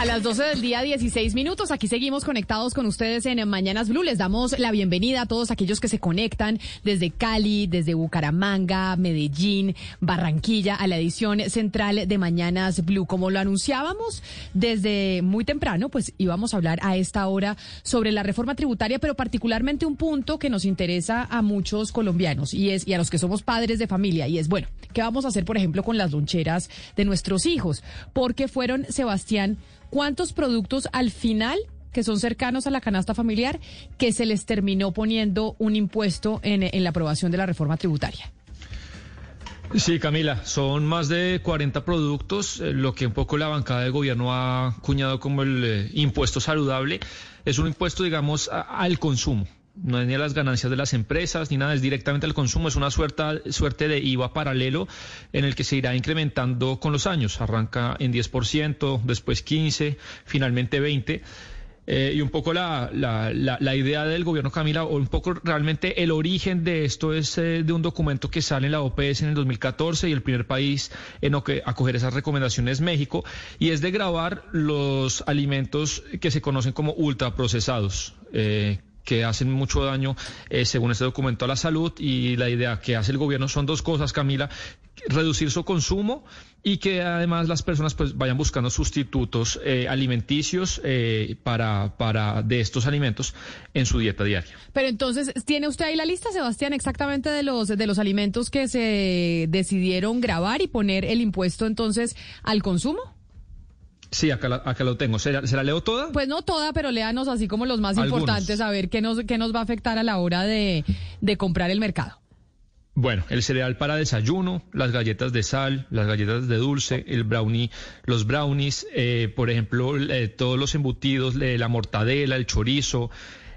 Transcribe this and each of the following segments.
A las 12 del día, 16 minutos. Aquí seguimos conectados con ustedes en Mañanas Blue. Les damos la bienvenida a todos aquellos que se conectan desde Cali, desde Bucaramanga, Medellín, Barranquilla, a la edición central de Mañanas Blue. Como lo anunciábamos desde muy temprano, pues íbamos a hablar a esta hora sobre la reforma tributaria, pero particularmente un punto que nos interesa a muchos colombianos y es y a los que somos padres de familia y es bueno, ¿qué vamos a hacer, por ejemplo, con las loncheras de nuestros hijos? Porque fueron Sebastián ¿Cuántos productos al final que son cercanos a la canasta familiar que se les terminó poniendo un impuesto en, la aprobación de la reforma tributaria? Sí, Camila, son más de 40 productos, eh, lo que un poco la bancada de gobierno ha acuñado como el eh, impuesto saludable. Es un impuesto, digamos, al consumo no es ni a las ganancias de las empresas ni nada, es directamente al consumo, es una suerte, de IVA paralelo en el que se irá incrementando con los años, arranca en 10%, después 15%, finalmente 20%. Eh, y un poco la, idea del gobierno Camila, o un poco realmente el origen de esto es eh, de un documento que sale en la OPS en el 2014 y el primer país en acoger esas recomendaciones es México, y es de grabar los alimentos que se conocen como ultraprocesados. Eh, que hacen mucho daño, eh, según este documento, a la salud. Y la idea que hace el gobierno son dos cosas, Camila, reducir su consumo y que además las personas pues vayan buscando sustitutos eh, alimenticios eh, para, para de estos alimentos en su dieta diaria. Pero entonces, ¿tiene usted ahí la lista, Sebastián, exactamente de los, de los alimentos que se decidieron grabar y poner el impuesto entonces al consumo? Sí, acá, acá lo tengo. ¿Se la, leo toda? Pues no toda, pero léanos así como los más importantes, a ver qué nos, qué nos va a afectar a la hora de, comprar el mercado. Bueno, el cereal para desayuno, las galletas de sal, las galletas de dulce, el brownie, los brownies, eh, por ejemplo, eh, todos los embutidos, la mortadela, el chorizo,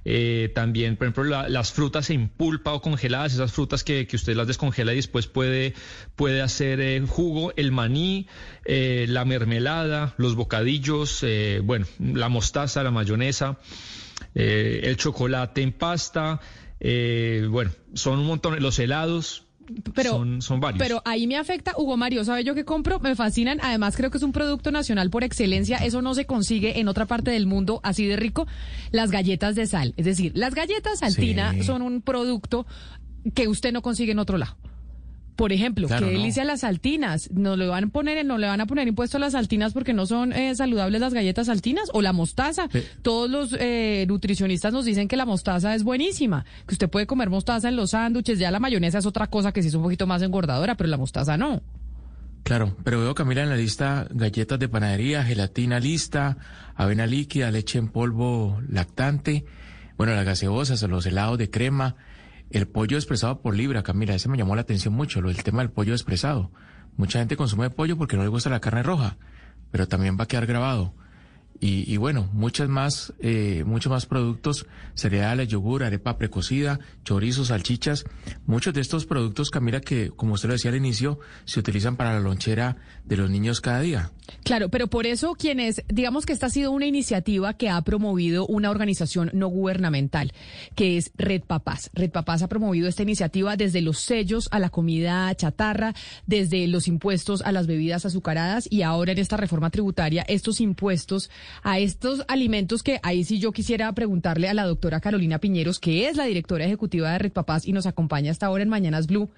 eh, también, por ejemplo, las frutas en pulpa o congeladas, esas frutas que, que, usted las descongela y después puede, puede hacer el jugo, el maní, eh, la mermelada, los bocadillos, eh, bueno, la mostaza, la mayonesa, el chocolate en pasta, bueno, son un montón, los helados, pero, son, varios. Pero ahí me afecta, Hugo Mario, ¿sabe yo qué compro? Me fascinan. Además, creo que es un producto nacional por excelencia. Eso no se consigue en otra parte del mundo así de rico. Las galletas de sal. Es decir, las galletas saltina son un producto que usted no consigue en otro lado. Por ejemplo, qué delicia las saltinas. ¿No le van a poner, no le van a poner impuesto a las saltinas porque no son eh, saludables las galletas saltinas o la mostaza? Todos los eh, nutricionistas nos dicen que la mostaza es buenísima, que usted puede comer mostaza en los sándwiches. Ya la mayonesa es otra cosa que sí es un poquito más engordadora, pero la mostaza no. Claro, pero veo Camila en la lista galletas de panadería, gelatina lista, avena líquida, leche en polvo lactante, bueno, las gaseosas, los helados de crema. El pollo expresado por libra, Camila, ese me llamó la atención mucho, lo del tema del pollo expresado. Mucha gente consume pollo porque no le gusta la carne roja, pero también va a quedar grabado. Y, bueno, muchas más, eh, muchos más productos, cereales, yogur, arepa precocida, chorizos, salchichas. Muchos de estos productos, Camila, que como usted lo decía al inicio, se utilizan para la lonchera de los niños cada día. Claro, pero por eso quienes, digamos que esta ha sido una iniciativa que ha promovido una organización no gubernamental, que es Red Papás. Red Papás ha promovido esta iniciativa desde los sellos a la comida chatarra, desde los impuestos a las bebidas azucaradas y ahora en esta reforma tributaria, estos impuestos a estos alimentos que ahí sí yo quisiera preguntarle a la doctora Carolina Piñeros, que es la directora ejecutiva de Red Papás y nos acompaña hasta ahora en Mañanas Blue,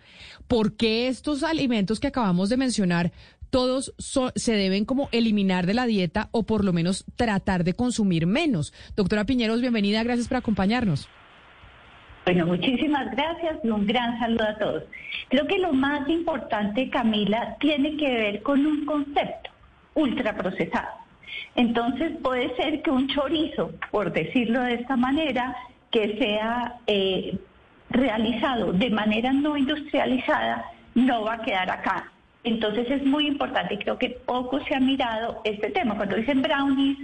¿por qué estos alimentos que acabamos de mencionar todos se deben como eliminar de la dieta o por lo menos tratar de consumir menos? Doctora Piñeros, bienvenida, gracias por acompañarnos. Bueno, muchísimas gracias y un gran saludo a todos. Creo que lo más importante, Camila, tiene que ver con un concepto, ultraprocesado. Entonces puede ser que un chorizo, por decirlo de esta manera, que sea eh, realizado de manera no industrializada, no va a quedar acá. Entonces es muy importante, y creo que poco se ha mirado este tema. Cuando dicen brownies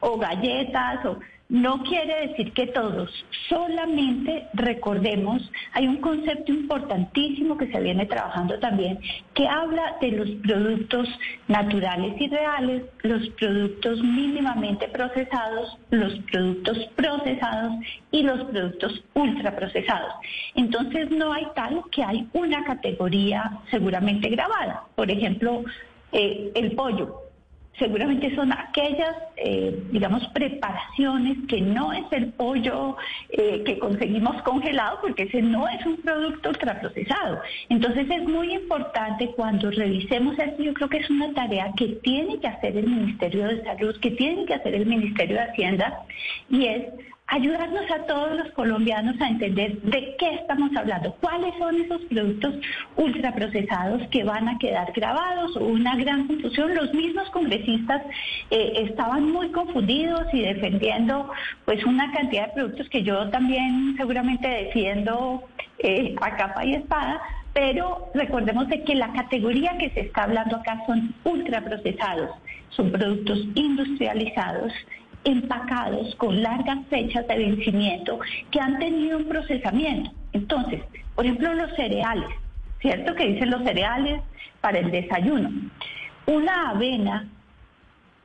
o galletas, o no quiere decir que todos, solamente recordemos, hay un concepto importantísimo que se viene trabajando también, que habla de los productos naturales y reales, los productos mínimamente procesados, los productos procesados y los productos ultraprocesados. Entonces no hay tal que hay una categoría seguramente grabada. Por ejemplo, eh, el pollo seguramente son aquellas, eh, digamos, preparaciones que no es el pollo eh, que conseguimos congelado, porque ese no es un producto ultraprocesado. Entonces es muy importante cuando revisemos esto, yo creo que es una tarea que tiene que hacer el Ministerio de Salud, que tiene que hacer el Ministerio de Hacienda, y es ayudarnos a todos los colombianos a entender de qué estamos hablando, cuáles son esos productos ultraprocesados que van a quedar grabados, una gran confusión. Los mismos congresistas eh, estaban muy confundidos y defendiendo pues una cantidad de productos que yo también seguramente defiendo eh, a capa y espada, pero recordemos de que la categoría que se está hablando acá son ultraprocesados, son productos industrializados empacados con largas fechas de vencimiento que han tenido un procesamiento. Entonces, por ejemplo, los cereales, ¿cierto? Que dicen los cereales para el desayuno. Una avena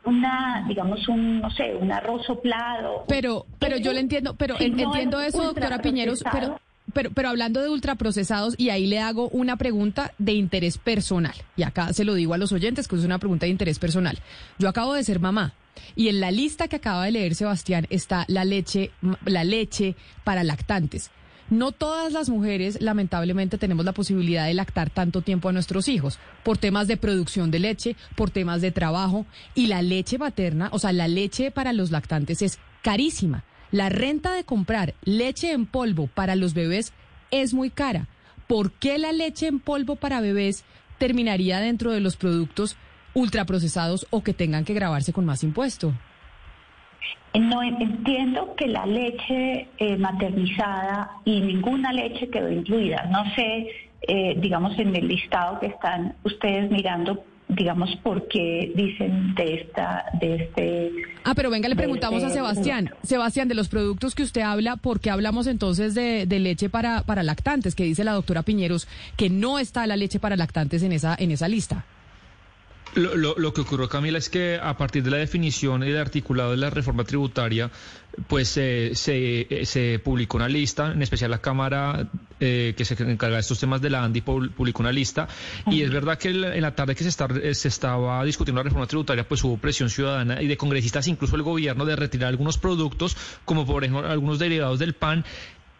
una, digamos, un, no sé, un arroz soplado. Pero, pero yo le entiendo, pero entiendo eso, doctora Piñeros, pero, pero, pero hablando de ultraprocesados, y ahí le hago una pregunta de interés personal, y acá se lo digo a los oyentes, que es una pregunta de interés personal. Yo acabo de ser mamá, y en la lista que acaba de leer Sebastián está la leche, la leche para lactantes. No todas las mujeres, lamentablemente, tenemos la posibilidad de lactar tanto tiempo a nuestros hijos, por temas de producción de leche, por temas de trabajo, y la leche materna, o sea, la leche para los lactantes es carísima. La renta de comprar leche en polvo para los bebés es muy cara. ¿Por qué la leche en polvo para bebés terminaría dentro de los productos ultraprocesados o que tengan que grabarse con más impuesto. No entiendo que la leche eh, maternizada y ninguna leche quedó incluida. No sé, eh, digamos, en el listado que están ustedes mirando, digamos, por qué dicen de esta, de este. Ah, pero venga, le preguntamos a este Sebastián. Sebastián, de los productos que usted habla, ¿por qué hablamos entonces de, de, leche para, para lactantes? Que dice la doctora Piñeros que no está la leche para lactantes en esa, en esa lista. Lo, lo, que ocurrió, Camila, es que a partir de la definición y del articulado de la reforma tributaria, pues eh, se, eh, se, publicó una lista, en especial la Cámara eh, que se encarga de estos temas de la ANDI publicó una lista, y es verdad que en la tarde que se, está, se estaba discutiendo la reforma tributaria, pues hubo presión ciudadana y de congresistas, incluso el gobierno, de retirar algunos productos, como por ejemplo algunos derivados del pan,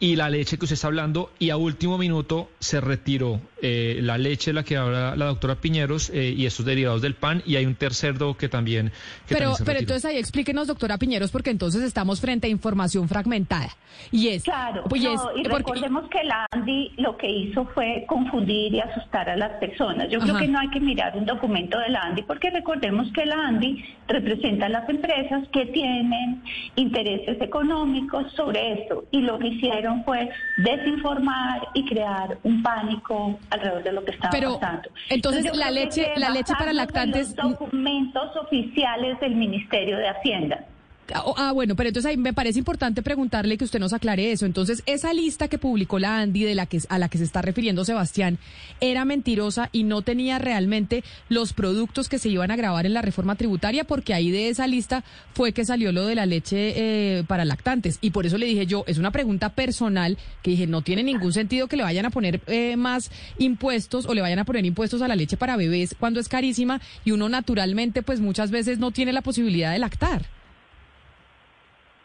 y la leche que usted está hablando, y a último minuto se retiró eh, la leche, la que habla la doctora Piñeros, eh, y estos derivados del pan, y hay un tercero que también... pero pero entonces ahí explíquenos, doctora Piñeros, porque entonces estamos frente a información fragmentada. Y es... Claro, pues y recordemos que la ANDI lo que hizo fue confundir y asustar a las personas. Yo creo que no hay que mirar un documento de la ANDI, porque recordemos que la ANDI representa a las empresas que tienen intereses económicos sobre esto, y lo que hicieron fue desinformar y crear un pánico alrededor de lo que estaba Pero, pasando. Entonces, la leche, la leche para lactantes. Los documentos oficiales del Ministerio de Hacienda. Ah, ah, bueno, pero entonces ahí me parece importante preguntarle que usted nos aclare eso. Entonces, esa lista que publicó la Andy de la que a la que se está refiriendo Sebastián era mentirosa y no tenía realmente los productos que se iban a grabar en la reforma tributaria, porque ahí de esa lista fue que salió lo de la leche eh, para lactantes. Y por eso le dije yo, es una pregunta personal que dije, no tiene ningún sentido que le vayan a poner eh, más impuestos o le vayan a poner impuestos a la leche para bebés cuando es carísima y uno naturalmente pues muchas veces no tiene la posibilidad de lactar.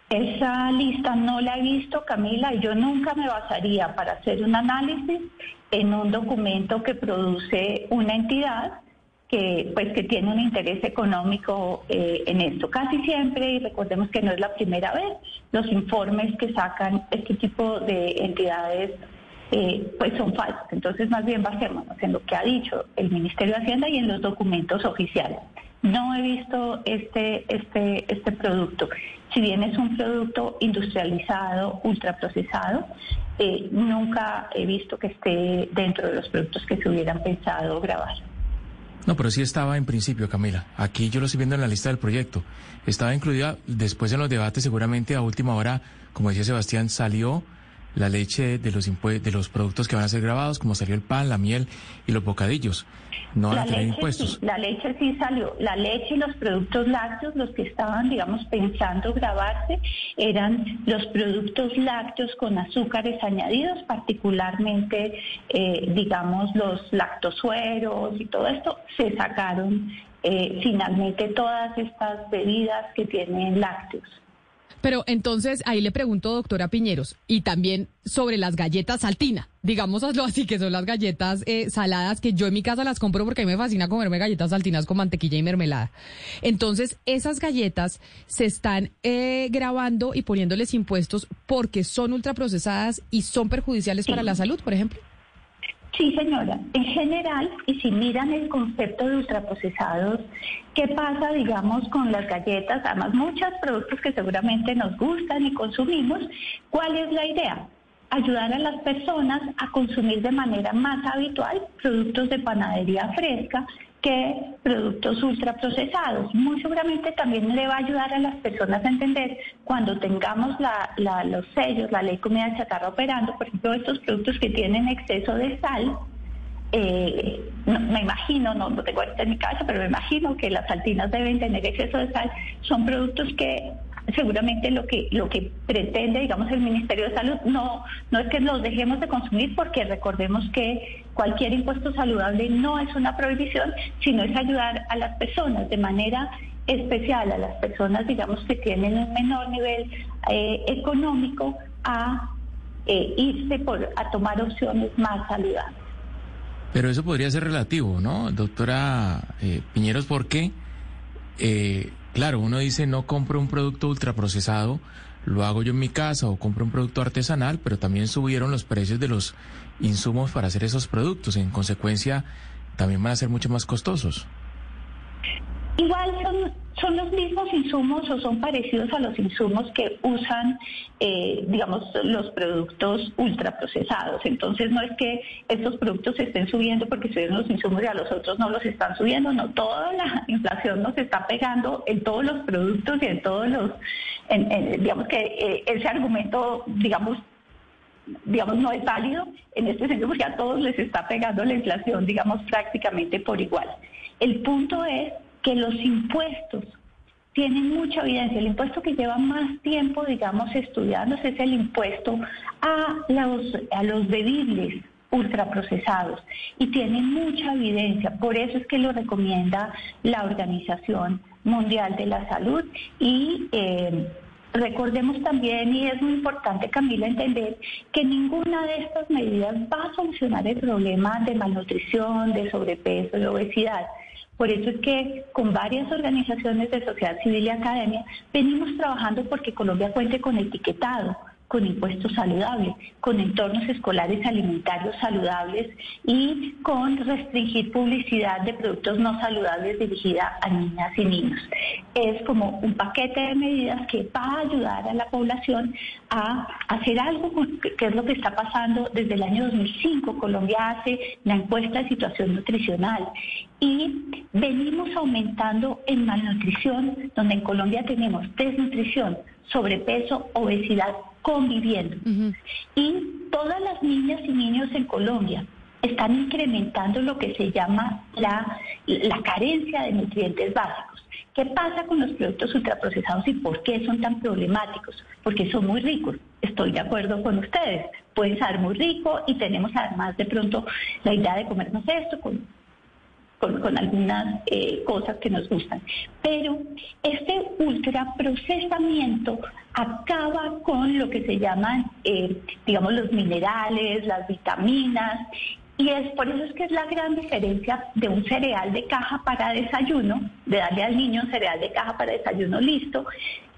Esa lista no la he visto, Camila, y yo nunca me basaría para hacer un análisis en un documento que produce una entidad que pues que tiene un interés económico eh, en esto. Casi siempre, y recordemos que no es la primera vez, los informes que sacan este tipo de entidades eh, pues son falsos. Entonces, más bien basémonos en lo que ha dicho el Ministerio de Hacienda y en los documentos oficiales. No he visto este, este, este producto. Si bien es un producto industrializado, ultraprocesado, eh, nunca he visto que esté dentro de los productos que se hubieran pensado grabar. No, pero sí estaba en principio, Camila. Aquí yo lo estoy viendo en la lista del proyecto. Estaba incluida después en los debates, seguramente a última hora, como decía Sebastián, salió la leche de los de los productos que van a ser grabados, como salió el pan, la miel y los bocadillos. No van la a tener impuestos. Sí, la leche sí salió. La leche y los productos lácteos, los que estaban, digamos, pensando grabarse, eran los productos lácteos con azúcares añadidos, particularmente, eh, digamos, los lactosueros y todo esto, se sacaron eh, finalmente todas estas bebidas que tienen lácteos. Pero entonces ahí le pregunto, doctora Piñeros, y también sobre las galletas saltina, digámoslo así, que son las galletas eh, saladas que yo en mi casa las compro porque a mí me fascina comerme galletas saltinas con mantequilla y mermelada. Entonces, esas galletas se están eh, grabando y poniéndoles impuestos porque son ultraprocesadas y son perjudiciales para la salud, por ejemplo. Sí, señora. En general, y si miran el concepto de ultraprocesados, ¿qué pasa, digamos, con las galletas? Además, muchos productos que seguramente nos gustan y consumimos. ¿Cuál es la idea? Ayudar a las personas a consumir de manera más habitual productos de panadería fresca que productos ultraprocesados. Muy seguramente también le va a ayudar a las personas a entender cuando tengamos los sellos, la ley comida chatarra operando, por ejemplo, estos productos que tienen exceso de sal, eh, me imagino, no, no tengo esto en mi casa, pero me imagino que las saltinas deben tener exceso de sal, son productos que seguramente lo que lo que pretende, digamos, el Ministerio de Salud no no es que los dejemos de consumir porque recordemos que cualquier impuesto saludable no es una prohibición, sino es ayudar a las personas de manera especial a las personas, digamos, que tienen un menor nivel eh, económico a eh, irse por a tomar opciones más saludables. Pero eso podría ser relativo, ¿no, doctora eh, Piñeros? Porque eh, Claro, uno dice no compro un producto ultraprocesado, lo hago yo en mi casa o compro un producto artesanal, pero también subieron los precios de los insumos para hacer esos productos. En consecuencia, también van a ser mucho más costosos. Igual son, son los mismos insumos o son parecidos a los insumos que usan, eh, digamos, los productos ultraprocesados. Entonces no es que estos productos se estén subiendo porque subieron los insumos y a los otros no los están subiendo, no, toda la inflación nos está pegando en todos los productos y en todos los, digamos que eh, ese argumento, digamos, digamos, no es válido en este sentido porque a todos les está pegando la inflación, digamos, prácticamente por igual. El punto es que los impuestos tienen mucha evidencia. El impuesto que lleva más tiempo, digamos, estudiándose es el impuesto a los, a los bebibles ultraprocesados y tiene mucha evidencia. Por eso es que lo recomienda la Organización Mundial de la Salud y eh, recordemos también, y es muy importante Camila entender, que ninguna de estas medidas va a solucionar el problema de malnutrición, de sobrepeso, de obesidad. Por eso es que con varias organizaciones de sociedad civil y academia venimos trabajando porque Colombia cuente con etiquetado con impuestos saludables, con entornos escolares alimentarios saludables y con restringir publicidad de productos no saludables dirigida a niñas y niños. Es como un paquete de medidas que va a ayudar a la población a hacer algo que es lo que está pasando desde el año 2005. Colombia hace la encuesta de situación nutricional y venimos aumentando en malnutrición, donde en Colombia tenemos desnutrición, sobrepeso, obesidad conviviendo. Y todas las niñas y niños en Colombia están incrementando lo que se llama la, la carencia de nutrientes básicos. ¿Qué pasa con los productos ultraprocesados y por qué son tan problemáticos? Porque son muy ricos. Estoy de acuerdo con ustedes. Pueden ser muy ricos y tenemos además de pronto la idea de comernos esto con con, algunas eh, cosas que nos gustan. Pero este ultraprocesamiento acaba con lo que se llaman, eh, digamos, los minerales, las vitaminas, y es por eso es que es la gran diferencia de un cereal de caja para desayuno, de darle al niño un cereal de caja para desayuno listo,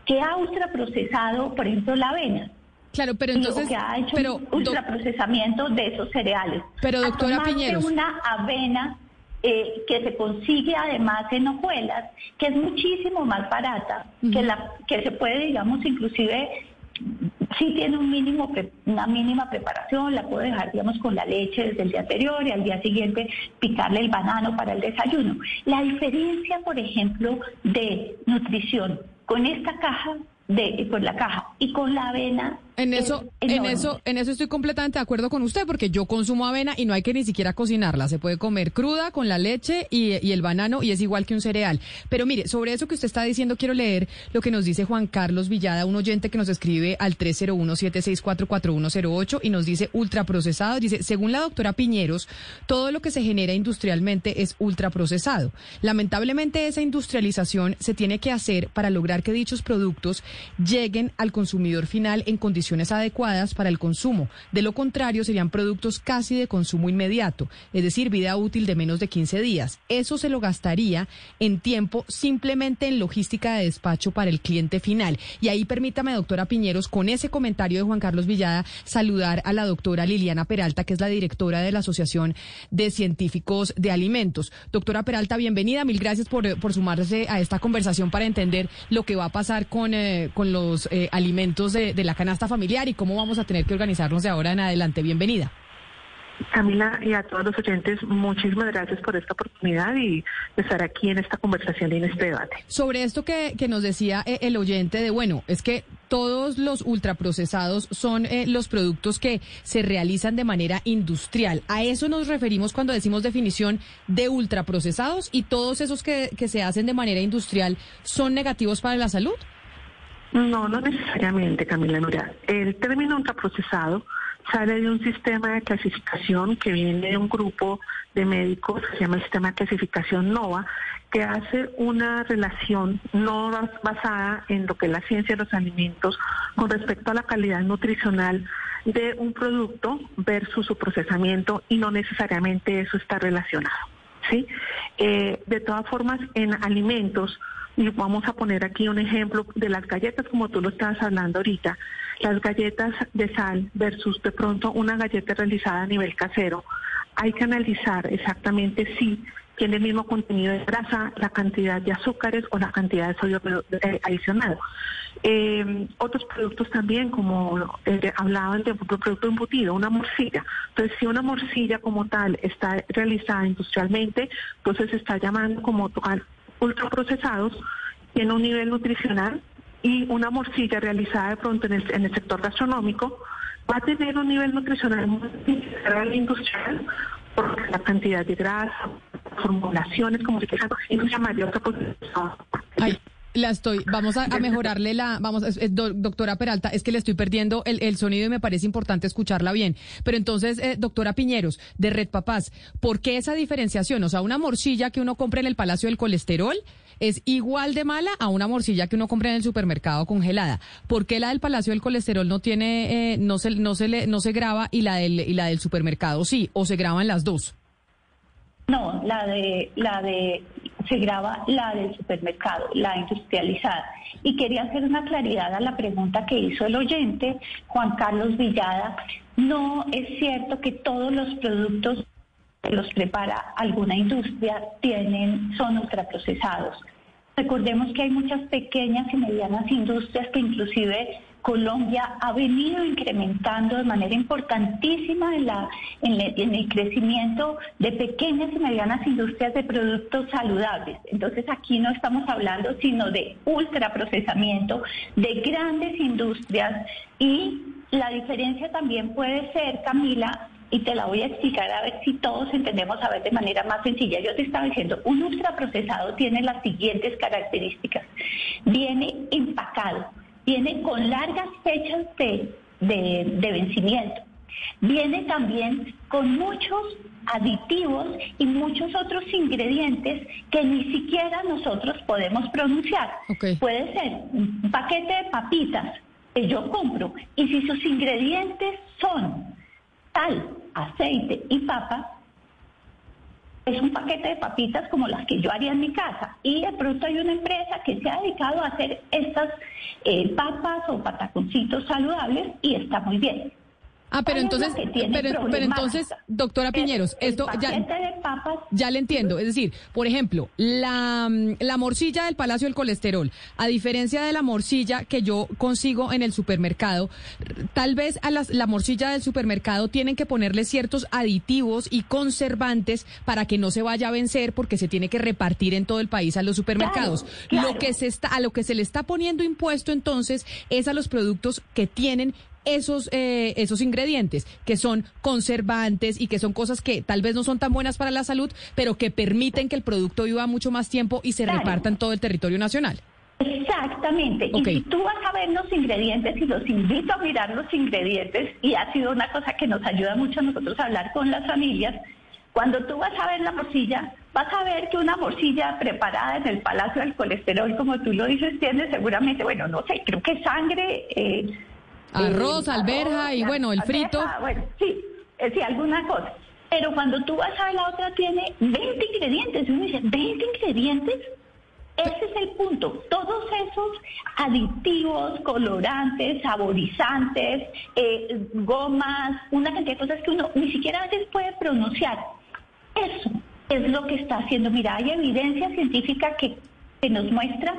que ha ultraprocesado, por ejemplo, la avena. Claro, pero entonces, que ha hecho pero, ultraprocesamiento de esos cereales. Pero doctora Piñeros, una avena eh, que se consigue además en hojuelas, que es muchísimo más barata, que la que se puede, digamos, inclusive sí tiene un mínimo, una mínima preparación, la puedo dejar, digamos, con la leche desde el día anterior y al día siguiente picarle el banano para el desayuno. La diferencia, por ejemplo, de nutrición con esta caja de con la caja y con la avena en eso, en eso, en eso estoy completamente de acuerdo con usted, porque yo consumo avena y no hay que ni siquiera cocinarla. Se puede comer cruda con la leche y, el banano y es igual que un cereal. Pero mire, sobre eso que usted está diciendo, quiero leer lo que nos dice Juan Carlos Villada, un oyente que nos escribe al 301-764-4108 y nos dice ultraprocesado. Dice, según la doctora Piñeros, todo lo que se genera industrialmente es ultraprocesado. Lamentablemente esa industrialización se tiene que hacer para lograr que dichos productos lleguen al consumidor final en condiciones adecuadas para el consumo. De lo contrario, serían productos casi de consumo inmediato, es decir, vida útil de menos de 15 días. Eso se lo gastaría en tiempo simplemente en logística de despacho para el cliente final. Y ahí permítame, doctora Piñeros, con ese comentario de Juan Carlos Villada, saludar a la doctora Liliana Peralta, que es la directora de la Asociación de Científicos de Alimentos. Doctora Peralta, bienvenida. Mil gracias por, por sumarse a esta conversación para entender lo que va a pasar con, eh, con los eh, alimentos de, de la canasta familiar familiar y cómo vamos a tener que organizarnos de ahora en adelante. Bienvenida. Camila y a todos los oyentes, muchísimas gracias por esta oportunidad y estar aquí en esta conversación y en este debate. Sobre esto que, que nos decía eh, el oyente de, bueno, es que todos los ultraprocesados son eh, los productos que se realizan de manera industrial. A eso nos referimos cuando decimos definición de ultraprocesados y todos esos que, que se hacen de manera industrial son negativos para la salud. No, no necesariamente, Camila. Mira, el término ultraprocesado sale de un sistema de clasificación que viene de un grupo de médicos que se llama el sistema de clasificación NOVA, que hace una relación no basada en lo que es la ciencia de los alimentos con respecto a la calidad nutricional de un producto versus su procesamiento y no necesariamente eso está relacionado. ¿sí? Eh, de todas formas, en alimentos, y vamos a poner aquí un ejemplo de las galletas, como tú lo estabas hablando ahorita. Las galletas de sal versus de pronto una galleta realizada a nivel casero. Hay que analizar exactamente si tiene el mismo contenido de grasa, la cantidad de azúcares o la cantidad de sodio eh, adicional. Eh, otros productos también, como eh, hablaban de producto embutido, una morcilla. Entonces, si una morcilla como tal está realizada industrialmente, entonces se está llamando como ultraprocesados tiene un nivel nutricional y una morcilla realizada de pronto en el, en el sector gastronómico va a tener un nivel nutricional muy industrial porque la cantidad de grasa, formulaciones, como se quiera, y llamaría ultraprocesado. La estoy, vamos a, mejorarle la, vamos, doctora Peralta, es que le estoy perdiendo el, sonido y me parece importante escucharla bien. Pero entonces, eh, doctora Piñeros, de Red Papás, ¿por qué esa diferenciación? O sea, una morcilla que uno compra en el Palacio del Colesterol es igual de mala a una morcilla que uno compra en el supermercado congelada. ¿Por qué la del Palacio del Colesterol no tiene, eh, no se, no se le, no se graba y la del, y la del supermercado sí? ¿O se graban las dos? No, la de, la de, se graba la del supermercado, la industrializada. Y quería hacer una claridad a la pregunta que hizo el oyente, Juan Carlos Villada. No es cierto que todos los productos que los prepara alguna industria tienen, son ultraprocesados. Recordemos que hay muchas pequeñas y medianas industrias que inclusive Colombia ha venido incrementando de manera importantísima en, el crecimiento de pequeñas y medianas industrias de productos saludables. Entonces aquí no estamos hablando sino de ultraprocesamiento, de grandes industrias y la diferencia también puede ser, Camila, y te la voy a explicar a ver si todos entendemos a ver de manera más sencilla. Yo te estaba diciendo, un ultraprocesado tiene las siguientes características. Viene empacado, viene con largas fechas de, de, vencimiento. Viene también con muchos aditivos y muchos otros ingredientes que ni siquiera nosotros podemos pronunciar. Puede ser un paquete de papitas que yo compro y si sus ingredientes son sal, aceite y papa, es un paquete de papitas como las que yo haría en mi casa. Y de pronto hay una empresa que se ha dedicado a hacer estas eh, papas o pataconcitos saludables y está muy bien. Ah, pero ¿Cuál es la entonces, pero, entonces, doctora Piñeros, el esto ya, de papas ya le entiendo. Es decir, por ejemplo, la, mm, la morcilla del Palacio del Colesterol, a diferencia de la morcilla que yo consigo en el supermercado, tal vez a las, la morcilla del supermercado tienen que ponerle ciertos aditivos y conservantes para que no se vaya a vencer porque se tiene que repartir en todo el país a los supermercados. Claro, claro. Lo que se está, a lo que se le está poniendo impuesto entonces es a los productos que tienen esos, eh, esos ingredientes, que son conservantes y que son cosas que tal vez no son tan buenas para la salud, pero que permiten que el producto viva mucho más tiempo y se Claro. reparta en todo el territorio nacional. Exactamente. Y si tú vas a ver los ingredientes, y los invito a mirar los ingredientes, y ha sido una cosa que nos ayuda mucho a nosotros a hablar con las familias, cuando tú vas a ver la morcilla, vas a ver que una morcilla preparada en el Palacio del Colesterol, como tú lo dices, tiene seguramente, bueno, no sé, creo que sangre... eh, Arroz, eh, alberja y, bueno, el alberja, frito. Bueno, sí, eh, sí, alguna cosa. Pero cuando tú vas a la otra, tiene 20 ingredientes. Uno dice, ¿20 ingredientes? Ese es el punto. Todos esos aditivos, colorantes, saborizantes, eh, gomas, una cantidad de cosas que uno ni siquiera a veces puede pronunciar. Eso es lo que está haciendo. Mira, hay evidencia científica que, que nos muestra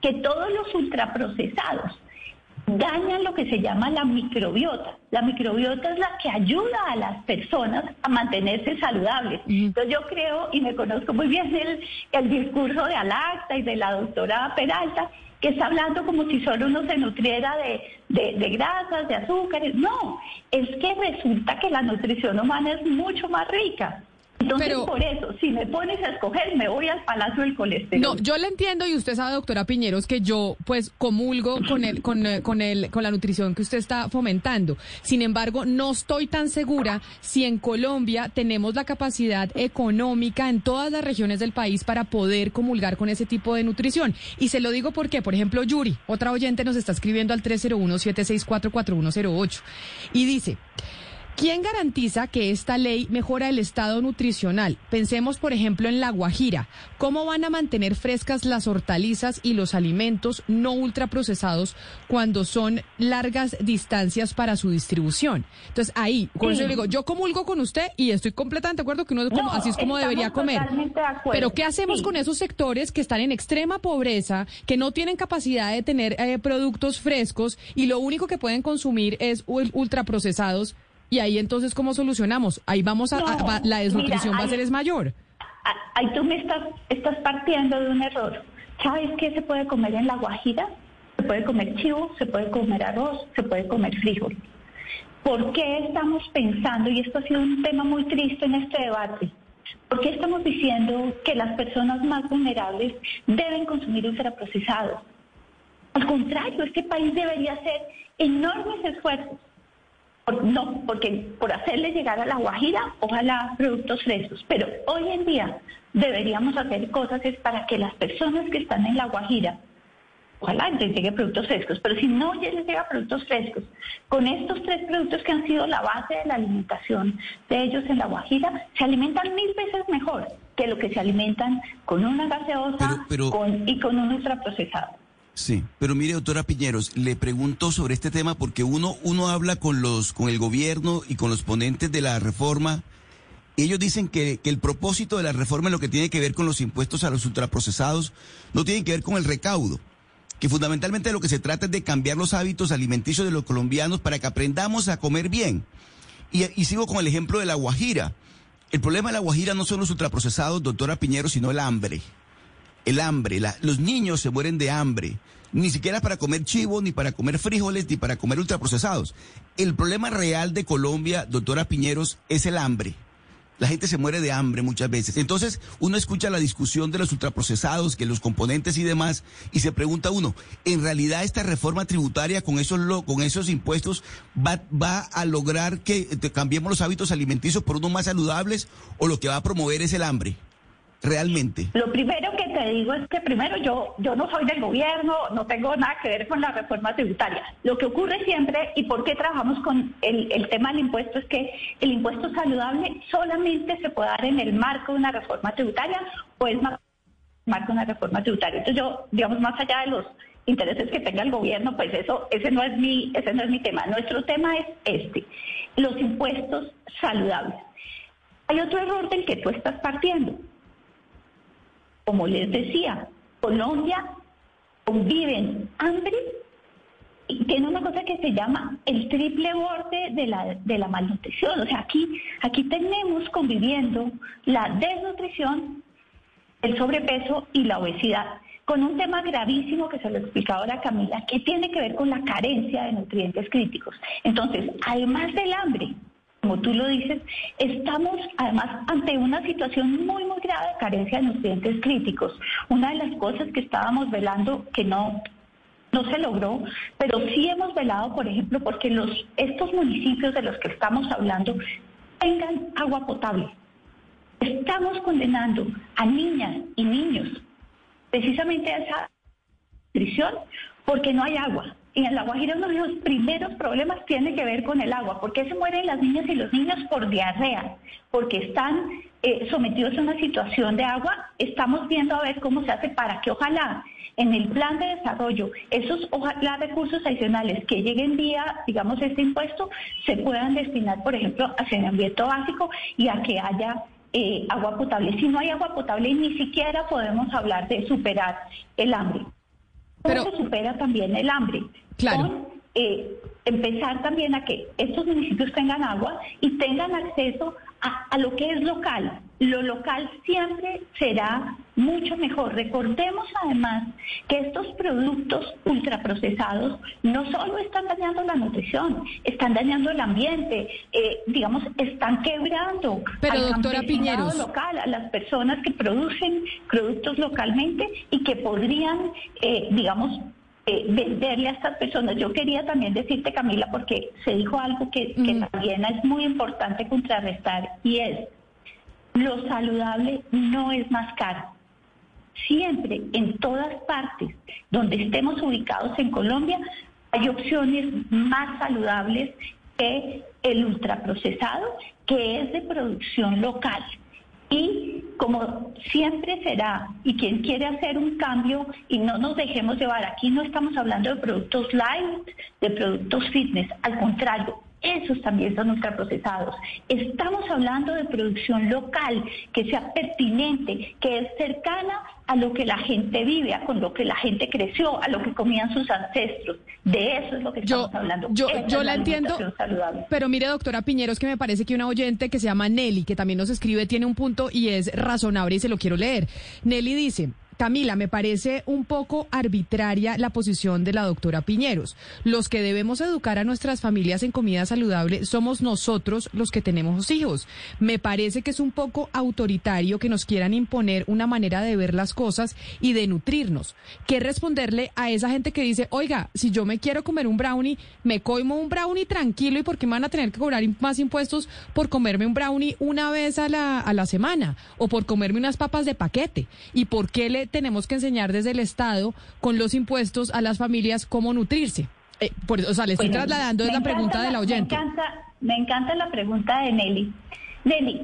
que todos los ultraprocesados dañan lo que se llama la microbiota. La microbiota es la que ayuda a las personas a mantenerse saludables. Entonces yo creo, y me conozco muy bien el, el discurso de Alacta y de la doctora Peralta, que está hablando como si solo uno se nutriera de, de, de grasas, de azúcares. No, es que resulta que la nutrición humana es mucho más rica. Entonces, Pero- por eso, si me pones a escoger, me voy al Palacio del Colesterol. No, yo le entiendo y usted sabe, doctora Piñeros, que yo pues comulgo con el, con, eh, con el, con la nutrición que usted está fomentando. Sin embargo, no estoy tan segura si en Colombia tenemos la capacidad económica en todas las regiones del país para poder comulgar con ese tipo de nutrición. Y se lo digo porque, por ejemplo, Yuri, otra oyente nos está escribiendo al 301-764-4108 y dice, ¿Quién garantiza que esta ley mejora el estado nutricional? Pensemos, por ejemplo, en La Guajira. ¿Cómo van a mantener frescas las hortalizas y los alimentos no ultraprocesados cuando son largas distancias para su distribución? Entonces, ahí, con eso le digo, yo comulgo con usted y estoy completamente de acuerdo que uno como- así es como debería comer. de. Pero ¿qué hacemos Sí. con esos sectores que están en extrema pobreza, que no tienen capacidad de tener eh, productos frescos y lo único que pueden consumir es ul- ultraprocesados? Y ahí entonces, ¿cómo solucionamos? Ahí vamos a, la desnutrición mira, va a ser es mayor. Ah, Ahí tú me estás, estás partiendo de un error. ¿Sabes qué se puede comer en La Guajira? Se puede comer chivo, se puede comer arroz, se puede comer frijol. ¿Por qué estamos pensando, y esto ha sido un tema muy triste en este debate, ¿por qué estamos diciendo que las personas más vulnerables deben consumir ultraprocesados? Al contrario, este país debería hacer enormes esfuerzos por- no, porque por hacerle llegar a la Guajira, ojalá productos frescos. Pero hoy en día deberíamos hacer cosas es para que las personas que están en la Guajira, ojalá les llegue productos frescos, pero si no ya les llega productos frescos, con estos tres productos que han sido la base de la alimentación de ellos en la Guajira, se alimentan mil veces mejor que lo que se alimentan con una gaseosa Pero- pero- con- y con un ultraprocesado. Sí, pero mire, doctora Piñeros, le pregunto sobre este tema porque uno, uno habla con los, con el gobierno y con los ponentes de la reforma. Ellos dicen que, que el propósito de la reforma en lo que tiene que ver con los impuestos a los ultraprocesados no tiene que ver con el recaudo, que fundamentalmente lo que se trata es de cambiar los hábitos alimenticios de los colombianos para que aprendamos a comer bien. Y, y sigo con el ejemplo de la Guajira. El problema de la Guajira no son los ultraprocesados, doctora Piñero, sino el hambre el hambre. Los niños se mueren de hambre. Ni siquiera para comer chivo, ni para comer frijoles, ni para comer ultraprocesados. El problema real de Colombia, doctora Piñeros, es el hambre. La gente se muere de hambre muchas veces. Entonces, uno escucha la discusión de los ultraprocesados, que los componentes y demás, y se pregunta uno, ¿en realidad esta reforma tributaria con esos, con esos impuestos va, va a lograr que eh, cambiemos los hábitos alimenticios por unos más saludables o lo que va a promover es el hambre? Realmente. Lo primero que te digo es que primero yo, yo no soy del gobierno, no tengo nada que ver con la reforma tributaria. Lo que ocurre siempre y por qué trabajamos con el, tema del impuesto es que el impuesto saludable solamente se puede dar en el marco de una reforma tributaria o es más marco de una reforma tributaria. Entonces yo, digamos, más allá de los intereses que tenga el gobierno, pues eso, ese no es mi, ese no es mi tema. Nuestro tema es este. los impuestos saludables. Hay otro error del que tú estás partiendo. Como les decía, Colombia conviven hambre y tiene una cosa que se llama el triple borde de la, de la malnutrición. O sea, aquí, aquí tenemos conviviendo la desnutrición, el sobrepeso y la obesidad, con un tema gravísimo que se lo explicaba ahora Camila, que tiene que ver con la carencia de nutrientes críticos. Entonces, además del hambre, como tú lo dices, estamos además ante una situación muy, muy grave de carencia de nutrientes críticos. Una de las cosas que estábamos velando, que no, no se logró, pero sí hemos velado, por ejemplo, porque los, estos municipios de los que estamos hablando tengan agua potable. Estamos condenando a niñas y niños precisamente a esa nutrición porque no hay agua. Y en La Guajira uno de los primeros problemas tiene que ver con el agua. ¿Por qué se mueren las niñas y los niños por diarrea? Porque están eh, sometidos a una situación de agua. Estamos viendo a ver cómo se hace para que ojalá en el plan de desarrollo esos ojalá recursos adicionales que lleguen vía, digamos, este impuesto se puedan destinar, por ejemplo, a saneamiento básico y a que haya eh, agua potable. Si no hay agua potable, ni siquiera podemos hablar de superar el hambre. ¿Cómo se supera también el hambre? Claro. Eh, empezar también a que estos municipios tengan agua y tengan acceso a, lo que es local. Lo local siempre será mucho mejor. Recordemos además que estos productos ultraprocesados no solo están dañando la nutrición, están dañando el ambiente, eh, digamos, están quebrando Pero, al doctora Piñeros. local, a las personas que producen productos localmente y que podrían, eh, digamos, eh, venderle a estas personas. Yo quería también decirte, Camila, porque se dijo algo que, también es muy importante contrarrestar y es, lo saludable no es más caro. Siempre, en todas partes donde estemos ubicados en Colombia, hay opciones más saludables que el ultraprocesado, que es de producción local. Y como siempre será, y quien quiere hacer un cambio y no nos dejemos llevar, aquí no estamos hablando de productos light, de productos fitness, al contrario, esos también son ultraprocesados. Estamos hablando de producción local, que sea pertinente, que es cercana a lo que la gente vive, a con lo que la gente creció, a lo que comían sus ancestros. De eso es lo que estamos hablando. Yo, yo la entiendo. Pero mire, doctora Piñeros, que me parece que una oyente que se llama Nelly, que también nos escribe, tiene un punto y es razonable y se lo quiero leer. Nelly dice. Camila, me parece un poco arbitraria la posición de la doctora Piñeros. Los que debemos educar a nuestras familias en comida saludable somos nosotros los que tenemos hijos. Me parece que es un poco autoritario que nos quieran imponer una manera de ver las cosas y de nutrirnos. ¿Qué responderle a esa gente que dice, oiga, si yo me quiero comer un brownie, me coimo un brownie tranquilo y por qué me van a tener que cobrar más impuestos por comerme un brownie una vez a la, a la semana o por comerme unas papas de paquete? ¿Y por qué le tenemos que enseñar desde el Estado con los impuestos a las familias cómo nutrirse. Eh, por, o sea, le estoy trasladando la pregunta de la oyente. Me encanta, me encanta la pregunta de Nelly. Nelly,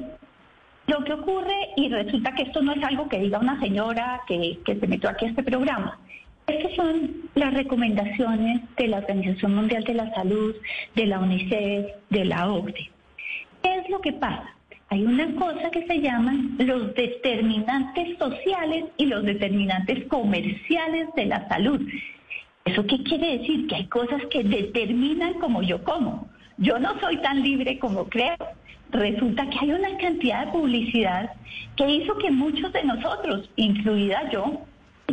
lo que ocurre, y resulta que esto no es algo que diga una señora que, que se metió aquí a este programa, estas son las recomendaciones de la Organización Mundial de la Salud, de la UNICEF, de la OCDE. ¿Qué es lo que pasa? Hay una cosa que se llaman los determinantes sociales y los determinantes comerciales de la salud. ¿Eso qué quiere decir? Que hay cosas que determinan como yo como. Yo no soy tan libre como creo. Resulta que hay una cantidad de publicidad que hizo que muchos de nosotros, incluida yo,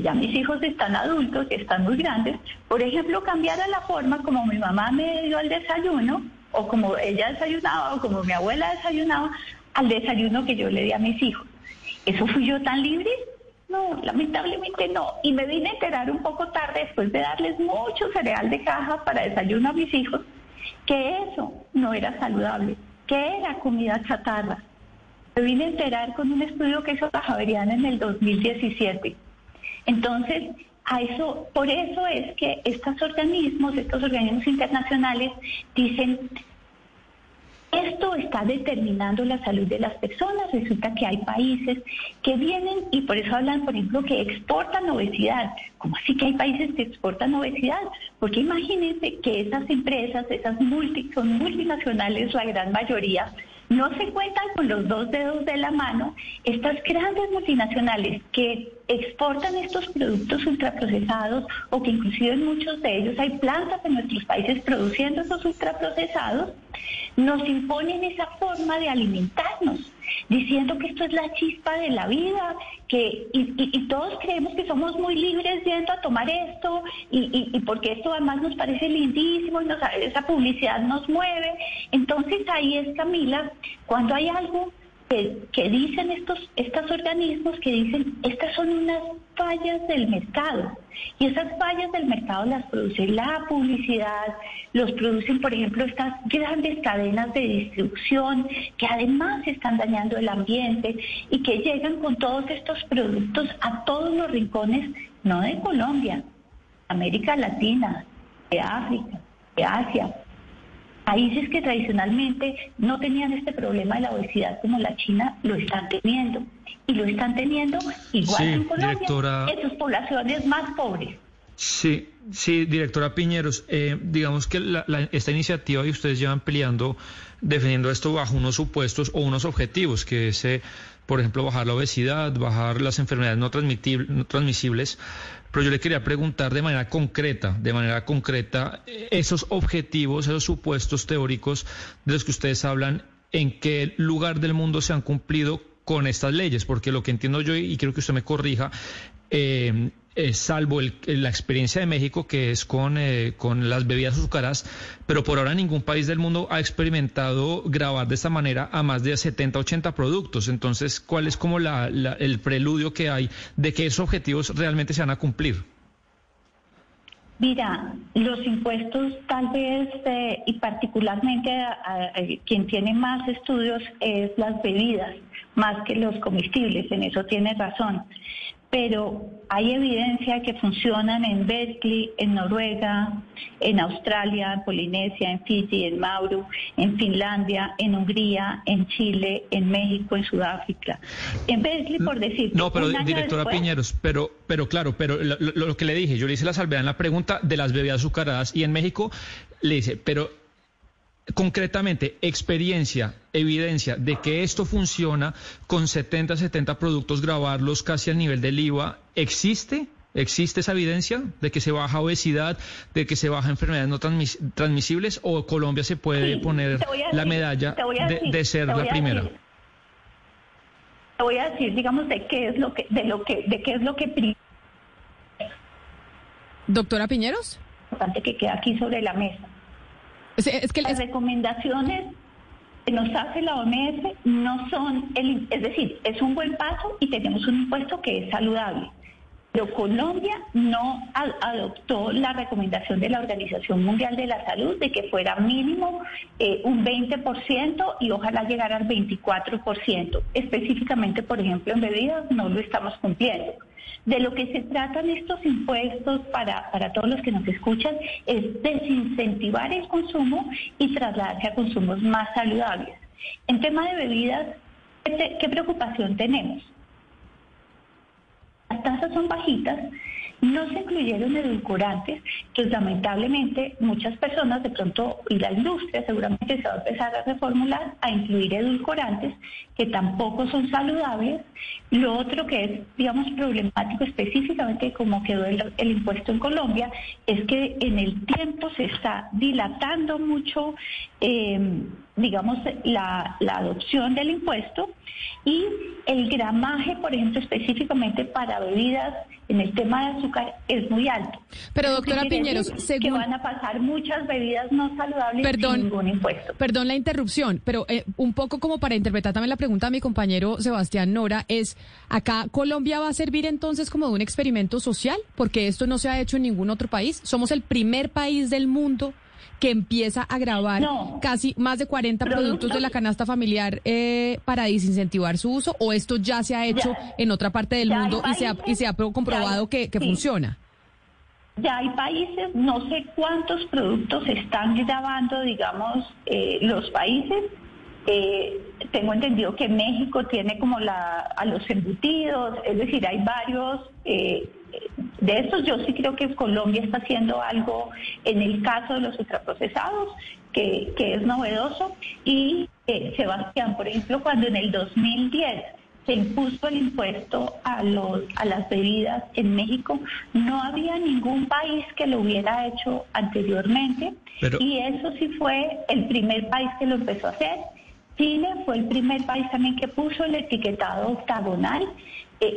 ya mis hijos están adultos están muy grandes, por ejemplo, cambiara la forma como mi mamá me dio el desayuno, o como ella desayunaba, o como mi abuela desayunaba, al desayuno que yo le di a mis hijos. ¿Eso fui yo tan libre? No, lamentablemente no. Y me vine a enterar un poco tarde, después de darles mucho cereal de caja para desayuno a mis hijos, que eso no era saludable, que era comida chatarra. Me vine a enterar con un estudio que hizo la en el 2017. Entonces, a eso, por eso es que estos organismos, estos organismos internacionales, dicen Esto está determinando la salud de las personas. Resulta que hay países que vienen y por eso hablan, por ejemplo, que exportan obesidad. ¿Cómo así que hay países que exportan obesidad? Porque imagínense que esas empresas, esas multi, son multinacionales, la gran mayoría, no se cuentan con los dos dedos de la mano estas grandes multinacionales que exportan estos productos ultraprocesados o que inclusive en muchos de ellos hay plantas en nuestros países produciendo esos ultraprocesados, nos imponen esa forma de alimentarnos diciendo que esto es la chispa de la vida, que y, todos creemos que somos muy libres yendo a tomar esto y, y, porque esto además nos parece lindísimo y nos, esa publicidad nos mueve. Entonces ahí es Camila, cuando hay algo que, dicen estos, estos organismos que dicen, estas son unas fallas del mercado. Y esas fallas del mercado las produce la publicidad, los producen, por ejemplo, estas grandes cadenas de distribución que además están dañando el ambiente y que llegan con todos estos productos a todos los rincones, no de Colombia, América Latina, de África, de Asia, Países que tradicionalmente no tenían este problema de la obesidad como la China lo están teniendo. Y lo están teniendo igual en Colombia, en sus poblaciones más pobres. Sí, sí, directora Piñeros, eh, digamos que esta iniciativa y ustedes llevan peleando, defendiendo esto bajo unos supuestos o unos objetivos, que es, eh, por ejemplo, bajar la obesidad, bajar las enfermedades no, no transmisibles, pero yo le quería preguntar de manera concreta, de manera concreta, esos objetivos, esos supuestos teóricos de los que ustedes hablan, ¿en qué lugar del mundo se han cumplido con estas leyes? Porque lo que entiendo yo, y quiero que usted me corrija, eh, eh, salvo la experiencia de México, que es con, eh, con las bebidas azucaradas, pero por ahora ningún país del mundo ha experimentado grabar de esta manera a más de 70, 80 productos. Entonces, ¿cuál es como la, el preludio que hay de que esos objetivos realmente se van a cumplir? Mira, los impuestos tal vez, eh, y particularmente quien tiene más estudios es las bebidas, más que los comestibles, en eso tiene razón pero hay evidencia que funcionan en Berkeley, en Noruega, en Australia, en Polinesia, en Fiji, en Mauro, en Finlandia, en Hungría, en Chile, en México, en Sudáfrica. En Berkeley, por decir. No, pero directora Piñeros, pero, pero claro, pero lo, lo, que le dije, yo le hice la salvedad en la pregunta de las bebidas azucaradas y en México le dice, pero concretamente experiencia, evidencia de que esto funciona con 70, 70 productos, grabarlos casi al nivel del IVA, ¿existe? ¿Existe esa evidencia de que se baja obesidad, de que se baja enfermedades no transmisibles o Colombia se puede poner la medalla de, ser la primera? te voy a decir, digamos, de qué es lo que, de lo que, de qué es lo que Doctora Piñeros. Importante que queda aquí sobre la mesa. Es, que las recomendaciones que nos hace la OMS no son, el, es decir, es un buen paso y tenemos un impuesto que es saludable. Pero Colombia no adoptó la recomendación de la Organización Mundial de la Salud de que fuera mínimo eh, un 20% y ojalá llegara al 24%. Específicamente, por ejemplo, en bebidas no lo estamos cumpliendo. De lo que se tratan estos impuestos para, para todos los que nos escuchan es desincentivar el consumo y trasladarse a consumos más saludables. En tema de bebidas, ¿qué, preocupación tenemos? Las tasas son bajitas, no se incluyeron edulcorantes, que lamentablemente muchas personas de pronto, y la industria seguramente se va a empezar a reformular a incluir edulcorantes que tampoco son saludables. Lo otro que es, digamos, problemático específicamente como quedó el, impuesto en Colombia, es que en el tiempo se está dilatando mucho. Eh, digamos, la, la, adopción del impuesto y el gramaje, por ejemplo, específicamente para bebidas en el tema de azúcar es muy alto. Pero doctora Piñeros, según... que van a pasar muchas bebidas no saludables sin ningún impuesto. Perdón la interrupción, pero eh, un poco como para interpretar también la pregunta de mi compañero Sebastián Nora es, ¿acá Colombia va a servir entonces como de un experimento social? Porque esto no se ha hecho en ningún otro país. Somos el primer país del mundo que empieza a grabar casi más de 40 productos, de la canasta familiar eh, para desincentivar su uso o esto ya se ha hecho en otra parte del mundo y se ha, y se ha comprobado que, funciona? Ya hay países, no sé cuántos productos están grabando, digamos, eh, los países, Eh, tengo entendido que México tiene como la, a los embutidos, es decir, hay varios. Eh, de estos yo sí creo que Colombia está haciendo algo en el caso de los ultraprocesados, que, que es novedoso. Y eh, Sebastián, por ejemplo, cuando en el 2010 se impuso el impuesto a, los, a las bebidas en México, no había ningún país que lo hubiera hecho anteriormente y eso sí fue el primer país que lo empezó a hacer. Chile fue el primer país también que puso el etiquetado octagonal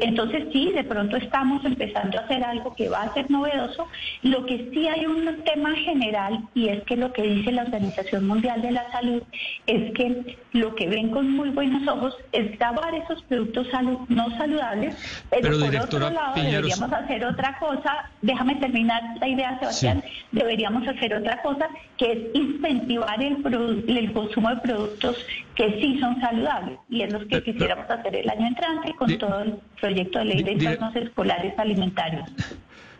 entonces sí, de pronto estamos empezando a hacer algo que va a ser novedoso. Lo que sí hay un tema general y es que lo que dice la Organización Mundial de la Salud es que lo que ven con muy buenos ojos es grabar esos productos no saludables, pero, por otro lado deberíamos hacer otra cosa. Déjame terminar la idea, Sebastián. Deberíamos hacer otra cosa que es incentivar el, el consumo de productos que sí son saludables y es lo que quisiéramos hacer el año entrante con todo el proyecto de ley de entornos escolares alimentarios.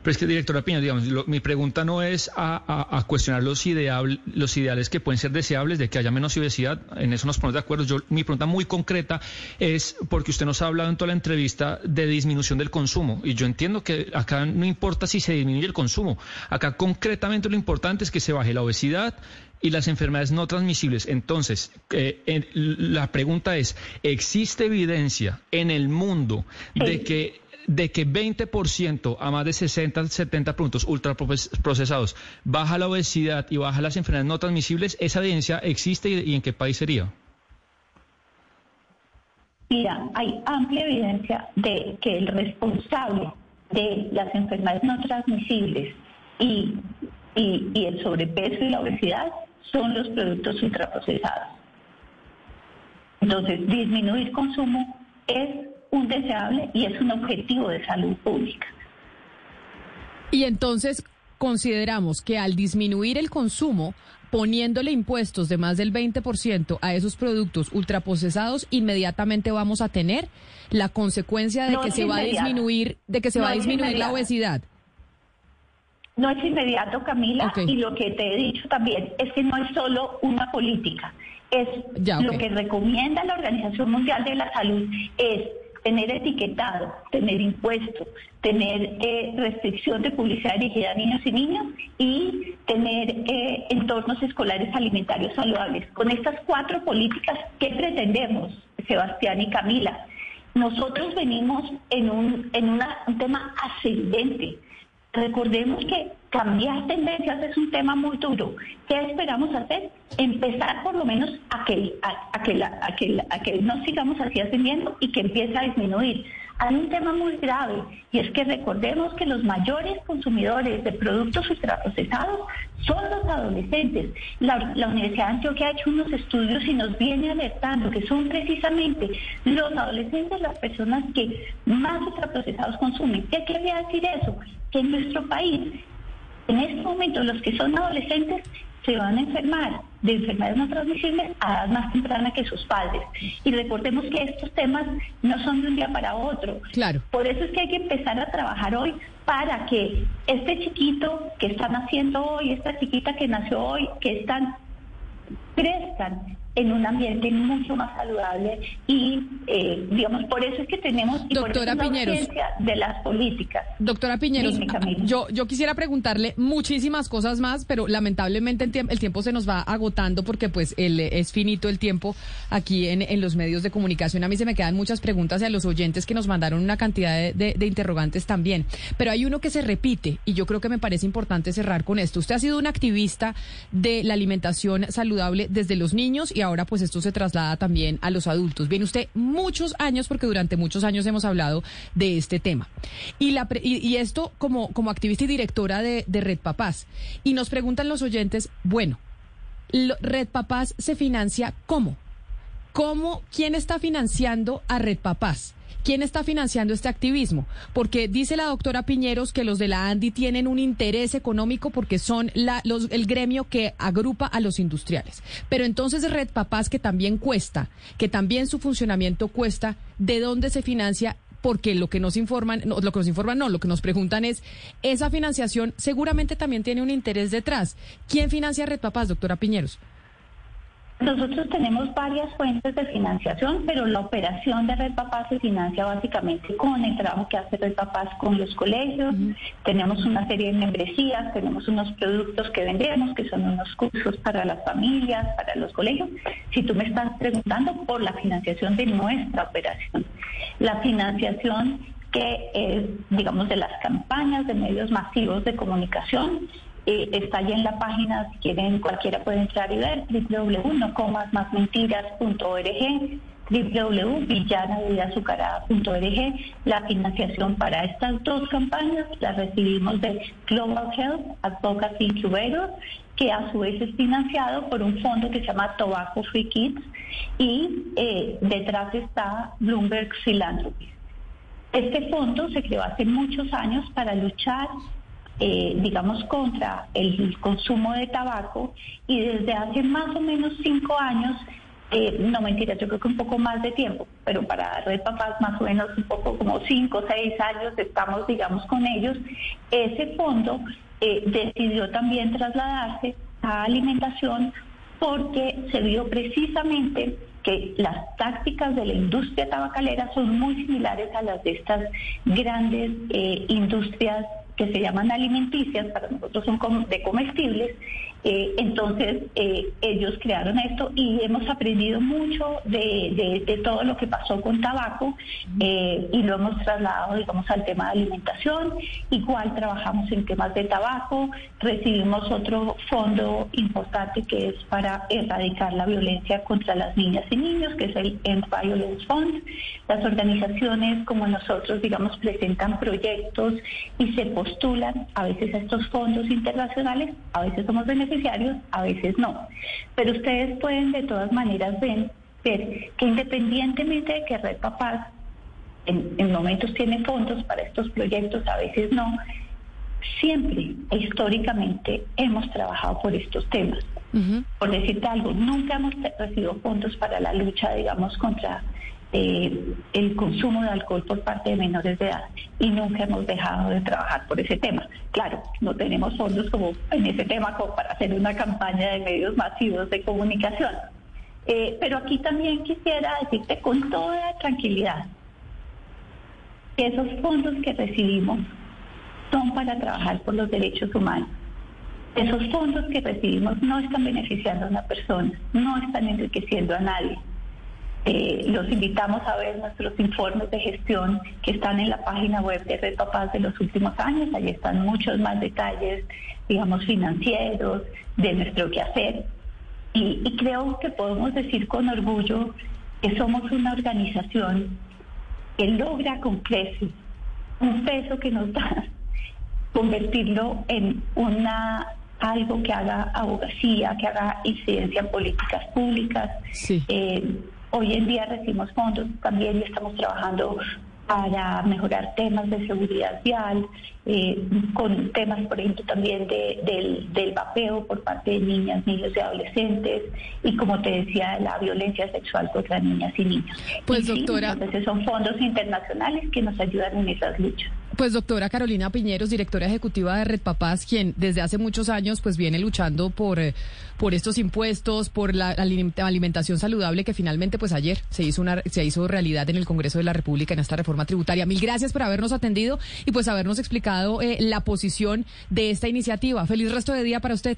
Pero es que, directora Piña, digamos, mi pregunta no es a, cuestionar los, los ideales que pueden ser deseables de que haya menos obesidad, en eso nos ponemos de acuerdo. Yo, mi pregunta muy concreta es porque usted nos ha hablado en toda la entrevista de disminución del consumo, y yo entiendo que acá no importa si se disminuye el consumo, acá concretamente lo importante es que se baje la obesidad, y las enfermedades no transmisibles. Entonces, eh, la pregunta es, ¿existe evidencia en el mundo de que de que 20% a más de 60, 70 puntos ultraprocesados baja la obesidad y baja las enfermedades no transmisibles, ¿esa evidencia existe y, en qué país sería? Mira, hay amplia evidencia de que el responsable de las enfermedades no transmisibles y, y el sobrepeso y la obesidad son los productos ultraprocesados. Entonces, disminuir consumo es un deseable y es un objetivo de salud pública. Y entonces consideramos que al disminuir el consumo, poniéndole impuestos de más del 20% a esos productos ultraprocesados, inmediatamente vamos a tener la consecuencia de que se va a disminuir, de que se va a disminuir la obesidad. No es inmediato, Camila, y lo que te he dicho también es que no es solo una política, es lo que recomienda la Organización Mundial de la Salud es tener etiquetado, tener impuestos, tener eh, restricción de publicidad dirigida a niños y niñas y tener eh, entornos escolares alimentarios saludables. Con estas cuatro políticas, ¿qué pretendemos, Sebastián y Camila? Nosotros venimos en un, en un tema ascendente Recordemos que cambiar tendencias es un tema muy duro. ¿Qué esperamos hacer? Empezar por lo menos a que, a, que, a que, a que no sigamos así ascendiendo y que empiece a disminuir. Hay un tema muy grave y es que recordemos que los mayores consumidores de productos ultraprocesados son los adolescentes. La, Universidad de Antioquia ha hecho unos estudios y nos viene alertando que son precisamente los adolescentes las personas que más ultraprocesados consumen. ¿Qué quería decir eso? Que en nuestro país, en este momento, los que son adolescentes se van a enfermar de enfermedades no transmisibles a edad más temprana que sus padres. Y recordemos que estos temas no son de un día para otro. Claro. Por eso es que hay que empezar a trabajar hoy para que este chiquito que están naciendo hoy, esta chiquita que nació hoy, que están crezcan en un ambiente mucho más saludable y, eh, digamos, por eso es que tenemos y Doctora por de las políticas. Doctora Piñeros, yo, yo quisiera preguntarle muchísimas cosas más, pero lamentablemente el, tiempo se nos va agotando porque pues el, es finito el tiempo aquí en, en, los medios de comunicación. A mí se me quedan muchas preguntas y a los oyentes que nos mandaron una cantidad de, de interrogantes también. Pero hay uno que se repite y yo creo que me parece importante cerrar con esto. Usted ha sido un activista de la alimentación saludable desde los niños y ahora pues esto se traslada también a los adultos. Viene usted muchos años, porque durante muchos años hemos hablado de este tema. Y, la, y, esto como, como activista y directora de, de Red Papás. Y nos preguntan los oyentes, bueno, Red Papás se financia cómo? ¿Cómo? ¿Quién está financiando a Red Papás? ¿Quién está financiando este activismo? Porque dice la doctora Piñeros que los de la ANDI tienen un interés económico porque son el gremio que agrupa a los industriales. Pero entonces Red Papás, que también cuesta, que también su funcionamiento cuesta, ¿de dónde se financia? porque lo que nos informan, no, lo que nos informan no, lo que nos preguntan es, esa financiación seguramente también tiene un interés detrás. ¿Quién financia Red Papás, doctora Piñeros? Nosotros tenemos varias fuentes de financiación, pero la operación de Red Papás se financia básicamente con el trabajo que hace Red Papás con los colegios. Tenemos una serie de membresías, tenemos unos productos que vendemos, que son unos cursos para las familias, para los colegios. Si tú me estás preguntando por la financiación de nuestra operación, la financiación que es, digamos, de las campañas de medios masivos de comunicación, eh, está allí en la página, si quieren, cualquiera puede entrar y ver, www.nocomasmasmentiras.org www.villanavidazucarada.org. La financiación para estas dos campañas la recibimos de Global Health Advocacy Incubator, que a su vez es financiado por un fondo que se llama Tobacco Free Kids y eh, detrás está Bloomberg Philanthropy. Este fondo se creó hace muchos años para luchar eh, digamos, contra el consumo de tabaco. Y desde hace más o menos cinco años, eh, no mentira, yo creo que un poco más de tiempo, pero para Red Papás más o menos un poco como cinco o seis años estamos, digamos, con ellos, ese fondo eh, decidió también trasladarse a alimentación porque se vio precisamente que las tácticas de la industria tabacalera son muy similares a las de estas grandes industrias que se llaman alimenticias, para nosotros son de comestibles, eh, entonces eh, ellos crearon esto y hemos aprendido mucho de, todo lo que pasó con tabaco eh, y lo hemos trasladado, digamos, al tema de alimentación. Igual trabajamos en temas de tabaco, recibimos otro fondo importante que es para erradicar la violencia contra las niñas y niños, que es el End Violence Fund. Las organizaciones como nosotros, digamos, presentan proyectos y se postulan a veces a estos fondos internacionales, a veces somos beneficiarios, a veces no. Pero ustedes pueden de todas maneras ver, ver que independientemente de que Red Papás en, en momentos tiene fondos para estos proyectos, a veces no, siempre históricamente hemos trabajado por estos temas. Por decirte algo, nunca hemos recibido fondos para la lucha, digamos, contra eh, el consumo de alcohol por parte de menores de edad y nunca hemos dejado de trabajar por ese tema. Claro, no tenemos fondos como en ese tema como para hacer una campaña de medios masivos de comunicación. Eh, pero aquí también quisiera decirte con toda tranquilidad que esos fondos que recibimos son para trabajar por los derechos humanos. Esos fondos que recibimos no están beneficiando a una persona, no están enriqueciendo a nadie eh, los invitamos a ver nuestros informes de gestión que están en la página web de Red Papás de los últimos años. Allí están muchos más detalles, digamos, financieros, de nuestro quehacer. Y, y creo que podemos decir con orgullo que somos una organización que logra con creces un peso que nos da convertirlo en una algo que haga abogacía, que haga incidencia en políticas públicas. Sí. Eh, Hoy en día recibimos fondos también y estamos trabajando para mejorar temas de seguridad vial, eh, con temas, por ejemplo, también de, del, del vapeo por parte de niñas, niños y adolescentes, y como te decía, la violencia sexual contra niñas y niños. Pues, Y sí, doctora- entonces son fondos internacionales que nos ayudan en esas luchas. Pues doctora Carolina Piñeros, directora ejecutiva de Red Papás, quien desde hace muchos años pues viene luchando por, eh, por estos impuestos, por la alim- alimentación saludable que finalmente pues ayer se hizo una se hizo realidad en el Congreso de la República en esta reforma tributaria. Mil gracias por habernos atendido y pues habernos explicado eh, la posición de esta iniciativa. Feliz resto de día para usted.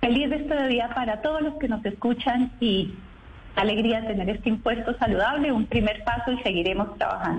Feliz resto de día para todos los que nos escuchan y alegría tener este impuesto saludable, un primer paso y seguiremos trabajando.